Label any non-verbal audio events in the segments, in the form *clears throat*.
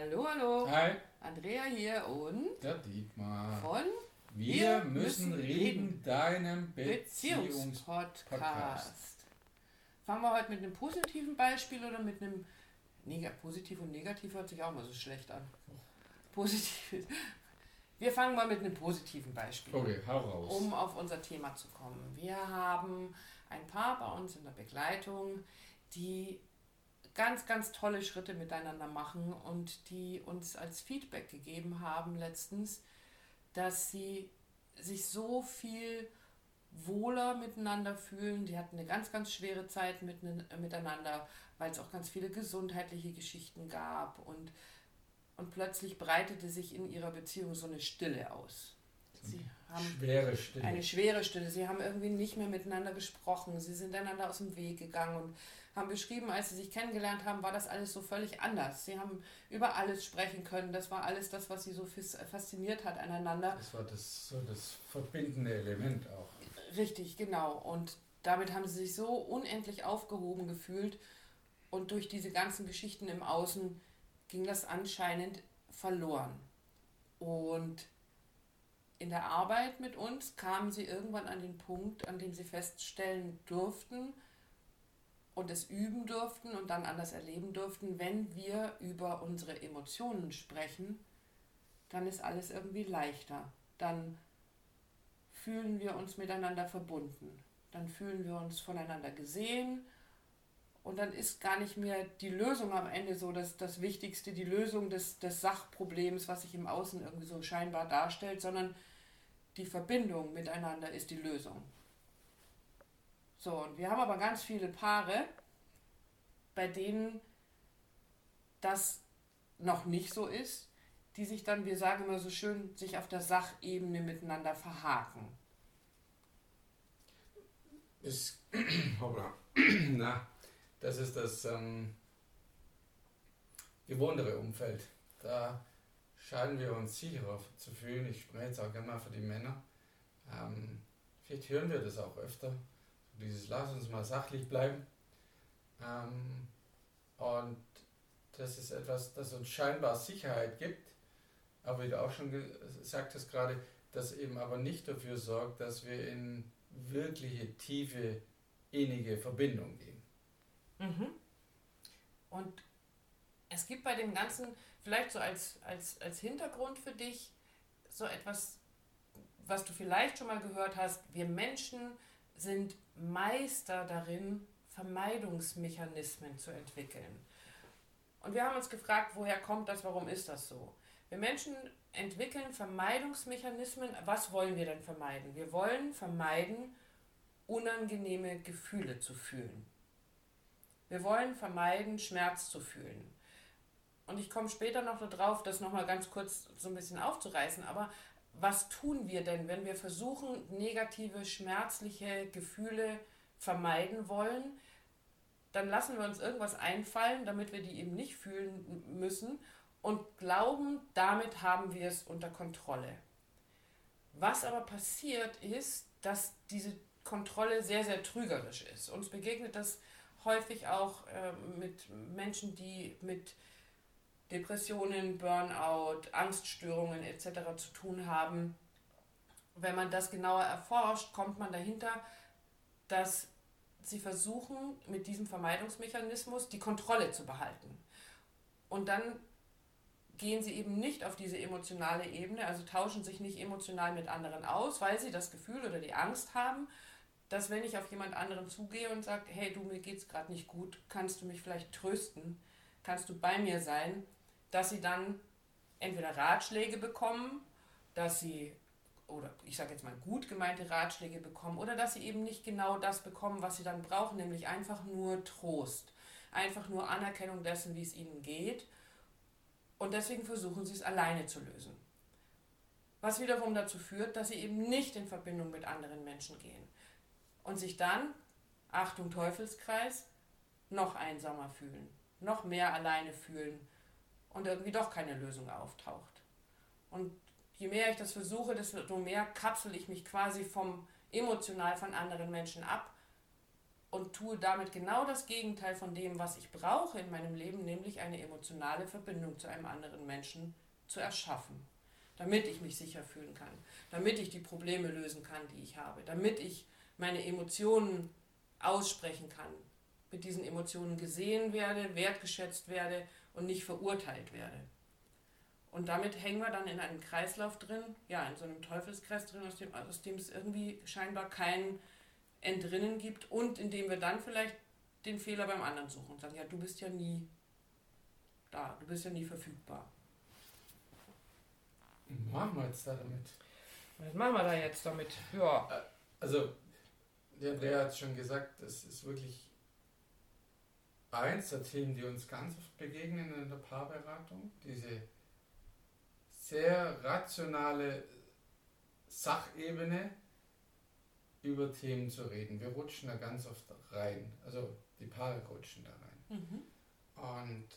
Hallo, hallo. Hi, Andrea hier und der Dietmar. von Wir müssen reden, deinem Beziehungspodcast. Fangen wir heute mit einem positiven Beispiel oder mit einem Neg positiv und negativ hört sich auch mal so schlecht an. Positiv. Wir fangen mal mit einem positiven Beispiel. Okay, hau raus. um auf unser Thema zu kommen. Wir haben ein Paar bei uns in der Begleitung, die ganz, ganz tolle Schritte miteinander machen und die uns als Feedback gegeben haben letztens, dass sie sich so viel wohler miteinander fühlen. Die hatten eine ganz, ganz schwere Zeit mit, miteinander, weil es auch ganz viele gesundheitliche Geschichten gab und, und plötzlich breitete sich in ihrer Beziehung so eine Stille aus. Sie haben Schwere Stille. eine schwere Stille. Sie haben irgendwie nicht mehr miteinander gesprochen. Sie sind einander aus dem Weg gegangen und haben beschrieben, als sie sich kennengelernt haben, war das alles so völlig anders. Sie haben über alles sprechen können. Das war alles das, was sie so fasziniert hat aneinander. das war das, so das verbindende Element auch. Richtig, genau. Und damit haben sie sich so unendlich aufgehoben gefühlt. Und durch diese ganzen Geschichten im Außen ging das anscheinend verloren. Und in der Arbeit mit uns kamen sie irgendwann an den Punkt, an dem sie feststellen durften und es üben durften und dann anders erleben durften, wenn wir über unsere Emotionen sprechen, dann ist alles irgendwie leichter. Dann fühlen wir uns miteinander verbunden. Dann fühlen wir uns voneinander gesehen. Und dann ist gar nicht mehr die Lösung am Ende so das, das Wichtigste, die Lösung des, des Sachproblems, was sich im Außen irgendwie so scheinbar darstellt, sondern die Verbindung miteinander ist die Lösung. So, und wir haben aber ganz viele Paare, bei denen das noch nicht so ist, die sich dann, wir sagen immer so schön, sich auf der Sachebene miteinander verhaken. Ist, *clears throat* hoppla. *clears throat* Na, das ist das ähm, gewohntere Umfeld. Da scheinen wir uns sicherer zu fühlen. Ich spreche jetzt auch gerne mal für die Männer. Ähm, vielleicht hören wir das auch öfter. Dieses Lass uns mal sachlich bleiben. Ähm, und das ist etwas, das uns scheinbar Sicherheit gibt. Aber wie du auch schon gesagt hast gerade, das eben aber nicht dafür sorgt, dass wir in wirkliche, tiefe, innige Verbindung gehen. Mhm. Und es gibt bei dem Ganzen, vielleicht so als, als, als Hintergrund für dich, so etwas, was du vielleicht schon mal gehört hast. Wir Menschen sind Meister darin, Vermeidungsmechanismen zu entwickeln. Und wir haben uns gefragt, woher kommt das, warum ist das so? Wir Menschen entwickeln Vermeidungsmechanismen. Was wollen wir denn vermeiden? Wir wollen vermeiden, unangenehme Gefühle zu fühlen. Wir wollen vermeiden, Schmerz zu fühlen. Und ich komme später noch darauf, das nochmal ganz kurz so ein bisschen aufzureißen. Aber was tun wir denn, wenn wir versuchen, negative, schmerzliche Gefühle vermeiden wollen? Dann lassen wir uns irgendwas einfallen, damit wir die eben nicht fühlen müssen und glauben, damit haben wir es unter Kontrolle. Was aber passiert ist, dass diese Kontrolle sehr, sehr trügerisch ist. Uns begegnet das häufig auch äh, mit Menschen, die mit Depressionen, Burnout, Angststörungen etc. zu tun haben. Wenn man das genauer erforscht, kommt man dahinter, dass sie versuchen, mit diesem Vermeidungsmechanismus die Kontrolle zu behalten. Und dann gehen sie eben nicht auf diese emotionale Ebene, also tauschen sich nicht emotional mit anderen aus, weil sie das Gefühl oder die Angst haben, dass wenn ich auf jemand anderen zugehe und sage, hey du, mir geht's gerade nicht gut, kannst du mich vielleicht trösten, kannst du bei mir sein, dass sie dann entweder Ratschläge bekommen, dass sie, oder ich sage jetzt mal gut gemeinte Ratschläge bekommen, oder dass sie eben nicht genau das bekommen, was sie dann brauchen, nämlich einfach nur Trost, einfach nur Anerkennung dessen, wie es ihnen geht. Und deswegen versuchen sie es alleine zu lösen. Was wiederum dazu führt, dass sie eben nicht in Verbindung mit anderen Menschen gehen und sich dann, Achtung Teufelskreis, noch einsamer fühlen, noch mehr alleine fühlen und irgendwie doch keine Lösung auftaucht. Und je mehr ich das versuche, desto mehr kapsel ich mich quasi vom emotional von anderen Menschen ab und tue damit genau das Gegenteil von dem, was ich brauche in meinem Leben, nämlich eine emotionale Verbindung zu einem anderen Menschen zu erschaffen, damit ich mich sicher fühlen kann, damit ich die Probleme lösen kann, die ich habe, damit ich meine Emotionen aussprechen kann, mit diesen Emotionen gesehen werde, wertgeschätzt werde und nicht verurteilt werde. Und damit hängen wir dann in einem Kreislauf drin, ja, in so einem Teufelskreis drin, aus dem, aus dem es irgendwie scheinbar kein Entrinnen gibt und indem wir dann vielleicht den Fehler beim anderen suchen und sagen, ja, du bist ja nie da, du bist ja nie verfügbar. Was machen wir jetzt da damit? Was machen wir da jetzt damit? Ja. Äh, also, der Andrea hat schon gesagt, das ist wirklich eins der Themen, die uns ganz oft begegnen in der Paarberatung. Diese sehr rationale Sachebene über Themen zu reden. Wir rutschen da ganz oft rein. Also die Paare rutschen da rein. Mhm. Und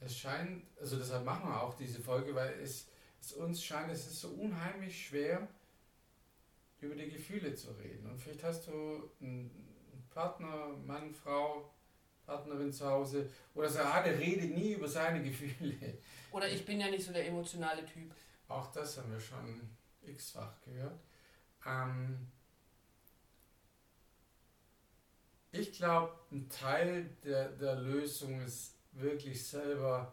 es scheint, also deshalb machen wir auch diese Folge, weil es, es uns scheint, es ist so unheimlich schwer, über die Gefühle zu reden. Und vielleicht hast du einen Partner, Mann, Frau, Partnerin zu Hause oder ah, der redet nie über seine Gefühle. Oder ich bin ja nicht so der emotionale Typ. Auch das haben wir schon x-fach gehört. Ähm ich glaube, ein Teil der, der Lösung ist wirklich selber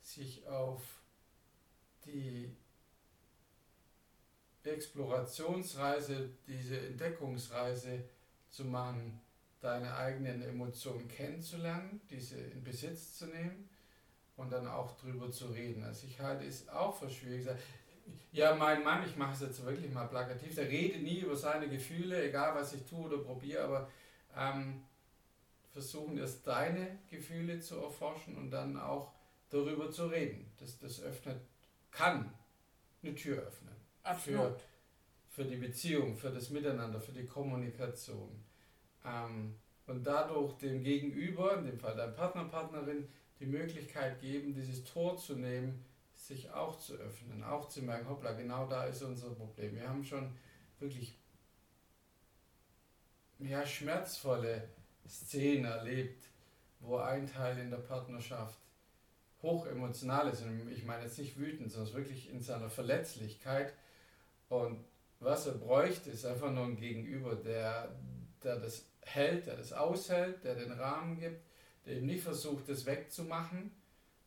sich auf die Explorationsreise, diese Entdeckungsreise zu machen, deine eigenen Emotionen kennenzulernen, diese in Besitz zu nehmen und dann auch drüber zu reden. Also ich halte es auch für schwierig. Ja, mein Mann, ich mache es jetzt wirklich mal plakativ, der redet nie über seine Gefühle, egal was ich tue oder probiere, aber ähm, versuchen erst deine Gefühle zu erforschen und dann auch darüber zu reden. Das, das öffnet, kann eine Tür öffnen. Für, für die Beziehung, für das Miteinander, für die Kommunikation. Ähm, und dadurch dem Gegenüber, in dem Fall deinem Partner, Partnerin, die Möglichkeit geben, dieses Tor zu nehmen, sich auch zu öffnen, auch zu merken, hoppla, genau da ist unser Problem. Wir haben schon wirklich ja, schmerzvolle Szenen erlebt, wo ein Teil in der Partnerschaft hoch emotional ist. Und ich meine jetzt nicht wütend, sondern wirklich in seiner Verletzlichkeit. Und was er bräuchte, ist einfach nur ein Gegenüber, der, der das hält, der das aushält, der den Rahmen gibt, der eben nicht versucht, das wegzumachen,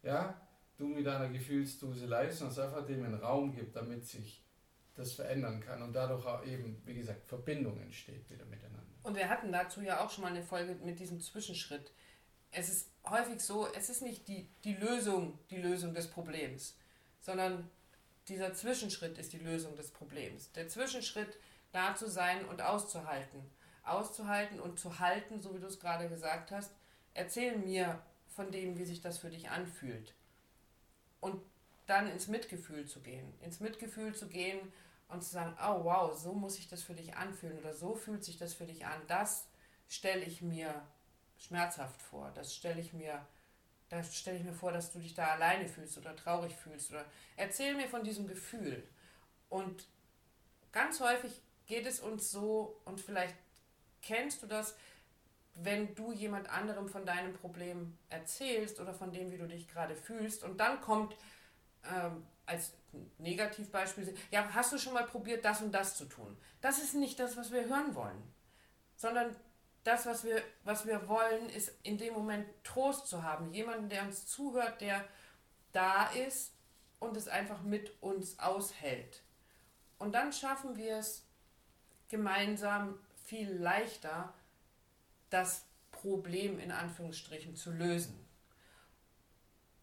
ja, du mit deiner Gefühlsduselei, sondern es einfach dem einen Raum gibt, damit sich das verändern kann und dadurch auch eben, wie gesagt, Verbindung entsteht wieder miteinander. Und wir hatten dazu ja auch schon mal eine Folge mit diesem Zwischenschritt. Es ist häufig so, es ist nicht die, die Lösung, die Lösung des Problems, sondern dieser Zwischenschritt ist die Lösung des Problems. Der Zwischenschritt, da zu sein und auszuhalten auszuhalten und zu halten, so wie du es gerade gesagt hast. Erzähl mir von dem, wie sich das für dich anfühlt. Und dann ins Mitgefühl zu gehen. Ins Mitgefühl zu gehen und zu sagen, oh wow, so muss sich das für dich anfühlen oder so fühlt sich das für dich an. Das stelle ich mir schmerzhaft vor. Das stelle ich mir, da stelle ich mir vor, dass du dich da alleine fühlst oder traurig fühlst. Oder erzähl mir von diesem Gefühl. Und ganz häufig geht es uns so, und vielleicht Kennst du das, wenn du jemand anderem von deinem Problem erzählst oder von dem, wie du dich gerade fühlst und dann kommt ähm, als Negativbeispiel, ja, hast du schon mal probiert, das und das zu tun? Das ist nicht das, was wir hören wollen, sondern das, was wir, was wir wollen, ist in dem Moment Trost zu haben. Jemanden, der uns zuhört, der da ist und es einfach mit uns aushält. Und dann schaffen wir es gemeinsam viel leichter, das Problem in Anführungsstrichen zu lösen.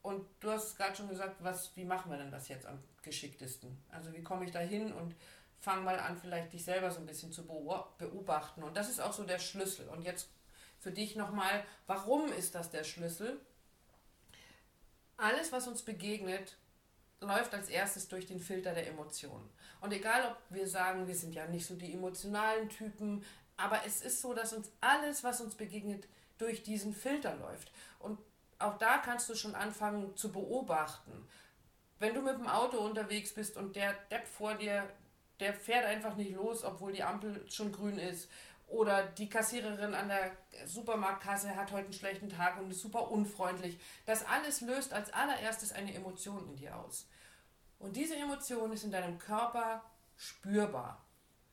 Und du hast gerade schon gesagt, was, wie machen wir denn das jetzt am geschicktesten? Also wie komme ich da hin und fang mal an, vielleicht dich selber so ein bisschen zu beobachten. Und das ist auch so der Schlüssel. Und jetzt für dich nochmal, warum ist das der Schlüssel? Alles, was uns begegnet, läuft als erstes durch den Filter der Emotionen. Und egal, ob wir sagen, wir sind ja nicht so die emotionalen Typen, aber es ist so, dass uns alles, was uns begegnet, durch diesen Filter läuft. Und auch da kannst du schon anfangen zu beobachten. Wenn du mit dem Auto unterwegs bist und der Depp vor dir, der fährt einfach nicht los, obwohl die Ampel schon grün ist Oder die Kassiererin an der Supermarktkasse hat heute einen schlechten Tag und ist super unfreundlich. Das alles löst als allererstes eine Emotion in dir aus. Und diese Emotion ist in deinem Körper spürbar.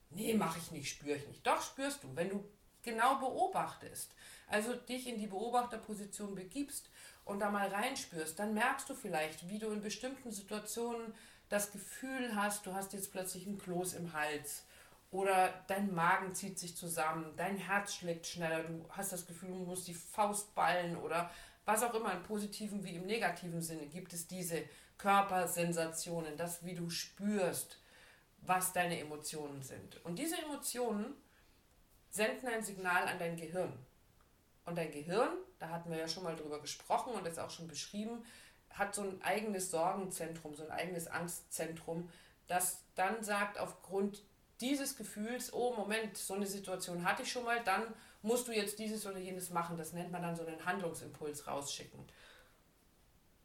Nee, mache ich nicht, spüre ich nicht. Doch spürst du, wenn du genau beobachtest. Also dich in die Beobachterposition begibst und da mal reinspürst, dann merkst du vielleicht, wie du in bestimmten Situationen das Gefühl hast, du hast jetzt plötzlich ein Kloß im Hals oder dein Magen zieht sich zusammen, dein Herz schlägt schneller, du hast das Gefühl, du musst die Faust ballen oder was auch immer im positiven wie im negativen Sinne gibt es diese Körpersensationen, das wie du spürst, was deine Emotionen sind. Und diese Emotionen senden ein Signal an dein Gehirn. Und dein Gehirn, da hatten wir ja schon mal drüber gesprochen und es auch schon beschrieben, hat so ein eigenes Sorgenzentrum, so ein eigenes Angstzentrum, das dann sagt, aufgrund dieses Gefühls, oh Moment, so eine Situation hatte ich schon mal, dann musst du jetzt dieses oder jenes machen. Das nennt man dann so einen Handlungsimpuls rausschicken.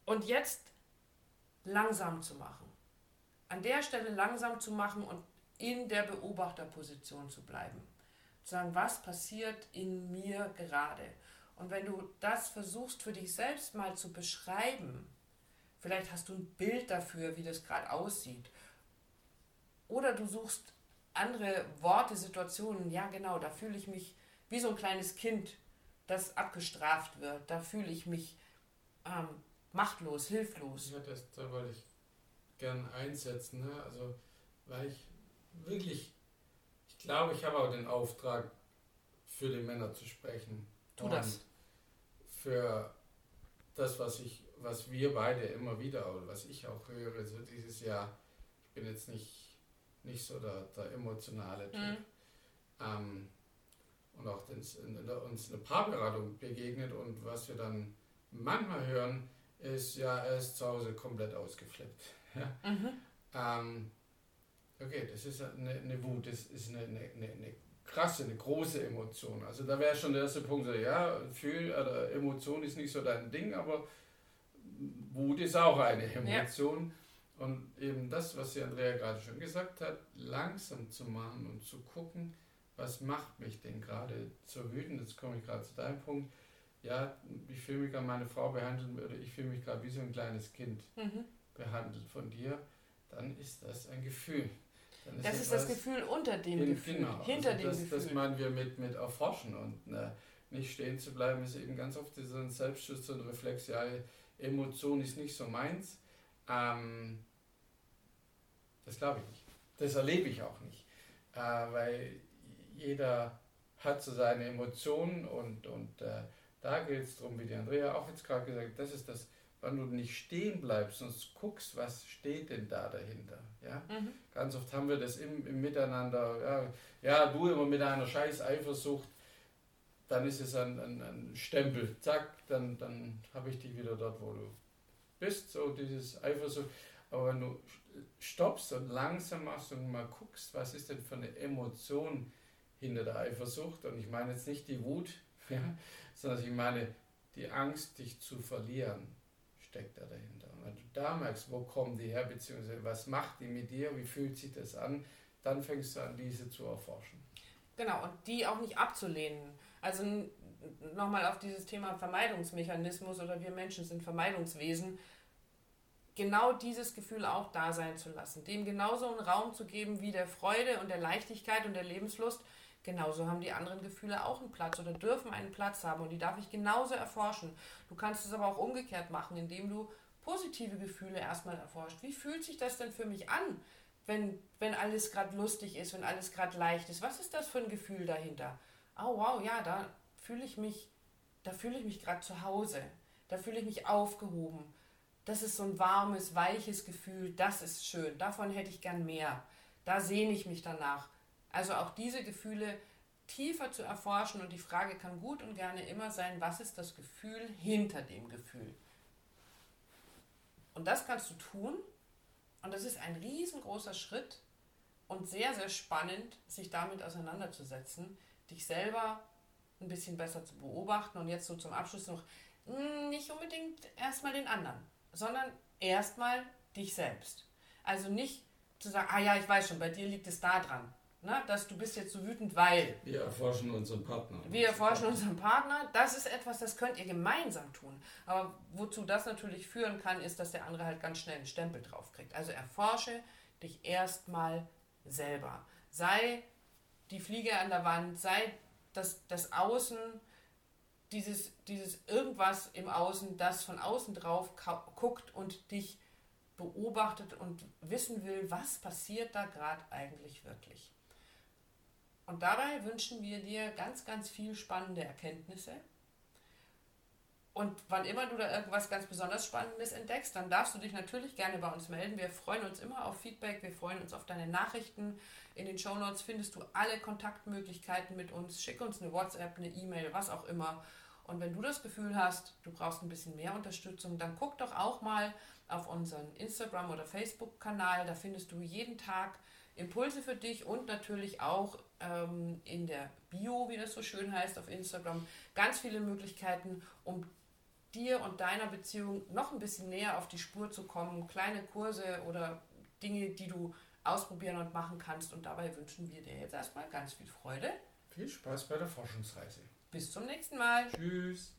Und jetzt langsam zu machen. An der Stelle langsam zu machen und in der Beobachterposition zu bleiben. Zu sagen, was passiert in mir gerade? Und wenn du das versuchst für dich selbst mal zu beschreiben, vielleicht hast du ein Bild dafür, wie das gerade aussieht. Oder du suchst andere Worte, Situationen, ja genau, da fühle ich mich wie so ein kleines Kind, das abgestraft wird. Da fühle ich mich ähm, machtlos, hilflos. Ja, das, da wollte ich gern einsetzen. Ne? Also, weil ich wirklich, ich glaube, ich habe auch den Auftrag, für die Männer zu sprechen. Tu das. Für das, was ich, was wir beide immer wieder, oder was ich auch höre, so dieses Jahr, ich bin jetzt nicht nicht so der, der emotionale Typ. Mhm. Ähm, und auch uns eine Paarberatung begegnet und was wir dann manchmal hören, ist, ja, er ist zu Hause komplett ausgeflippt. *laughs* Ja? Mhm. Ähm, okay, das ist eine, eine, Wut, das ist eine, eine, eine krasse, eine große Emotion. Also da wäre schon der erste Punkt, so, ja, Gefühl, oder Emotion ist nicht so dein Ding, aber Wut ist auch eine Emotion. Ja. Und eben das, was die Andrea gerade schon gesagt hat, langsam zu machen und zu gucken, was macht mich denn gerade so wütend. Jetzt komme ich gerade zu deinem Punkt. Ja, ich fühle mich an meine Frau behandeln würde, ich fühle mich gerade wie so ein kleines Kind mhm. behandelt von dir, dann ist das ein Gefühl. Ist das ist das Gefühl unter dem in, Gefühl, genau, hinter also dem das, Gefühl. Das meinen wir mit, mit erforschen und ne, nicht stehen zu bleiben, ist eben ganz oft dieser Selbstschutz und Reflex, ja, Emotion ist nicht so meins. Ähm, das glaube ich nicht. Das erlebe ich auch nicht. Äh, weil jeder hat so seine Emotionen und, und äh, da geht es darum, wie die Andrea auch jetzt gerade gesagt hat, das ist das, wenn du nicht stehen bleibst und guckst, was steht denn da dahinter. Ja? Mhm. Ganz oft haben wir das im, im Miteinander, ja, ja, du immer mit einer scheiß Eifersucht, dann ist es ein, ein, ein Stempel, zack, dann, dann habe ich dich wieder dort, wo du bist, so dieses Eifersucht. Aber wenn du stoppst und langsam machst und mal guckst, was ist denn für eine Emotion hinter der Eifersucht, und ich meine jetzt nicht die Wut, *laughs* ja, sondern ich meine die Angst, dich zu verlieren, steckt da dahinter. Und wenn du da merkst, wo kommen die her, beziehungsweise was macht die mit dir, wie fühlt sich das an, dann fängst du an, diese zu erforschen. Genau, und die auch nicht abzulehnen. Also nochmal auf dieses Thema Vermeidungsmechanismus oder wir Menschen sind Vermeidungswesen genau dieses Gefühl auch da sein zu lassen, dem genauso einen Raum zu geben wie der Freude und der Leichtigkeit und der Lebenslust. Genauso haben die anderen Gefühle auch einen Platz oder dürfen einen Platz haben und die darf ich genauso erforschen. Du kannst es aber auch umgekehrt machen, indem du positive Gefühle erstmal erforscht. Wie fühlt sich das denn für mich an, wenn, wenn alles gerade lustig ist, wenn alles gerade leicht ist? Was ist das für ein Gefühl dahinter? Oh wow, ja, da fühle ich mich, da fühle ich mich gerade zu Hause. Da fühle ich mich aufgehoben das ist so ein warmes, weiches Gefühl, das ist schön, davon hätte ich gern mehr. Da sehne ich mich danach. Also auch diese Gefühle tiefer zu erforschen und die Frage kann gut und gerne immer sein, was ist das Gefühl hinter dem Gefühl? Und das kannst du tun und das ist ein riesengroßer Schritt und sehr, sehr spannend, sich damit auseinanderzusetzen, dich selber ein bisschen besser zu beobachten und jetzt so zum Abschluss noch hm, nicht unbedingt erstmal den anderen sondern erstmal dich selbst. Also nicht zu sagen, ah ja, ich weiß schon, bei dir liegt es da dran. na, dass du bist jetzt so wütend, weil. Wir erforschen unseren Partner. Wir erforschen unseren Partner. Das ist etwas, das könnt ihr gemeinsam tun. Aber wozu das natürlich führen kann, ist, dass der andere halt ganz schnell einen Stempel drauf kriegt. Also erforsche dich erstmal selber. Sei die Fliege an der Wand, sei das, das Außen, dieses, dieses irgendwas im Außen, das von außen drauf guckt und dich beobachtet und wissen will, was passiert da gerade eigentlich wirklich. Und dabei wünschen wir dir ganz, ganz viel spannende Erkenntnisse. Und wann immer du da irgendwas ganz besonders Spannendes entdeckst, dann darfst du dich natürlich gerne bei uns melden. Wir freuen uns immer auf Feedback, wir freuen uns auf deine Nachrichten. In den Show Notes findest du alle Kontaktmöglichkeiten mit uns. Schick uns eine WhatsApp, eine E-Mail, was auch immer. Und wenn du das Gefühl hast, du brauchst ein bisschen mehr Unterstützung, dann guck doch auch mal auf unseren Instagram- oder Facebook-Kanal. Da findest du jeden Tag Impulse für dich und natürlich auch ähm, in der Bio, wie das so schön heißt, auf Instagram, ganz viele Möglichkeiten, um dir und deiner Beziehung noch ein bisschen näher auf die Spur zu kommen. Kleine Kurse oder Dinge, die du ausprobieren und machen kannst. Und dabei wünschen wir dir jetzt erstmal ganz viel Freude. Viel Spaß bei der Forschungsreise. Bis zum nächsten Mal. Tschüss.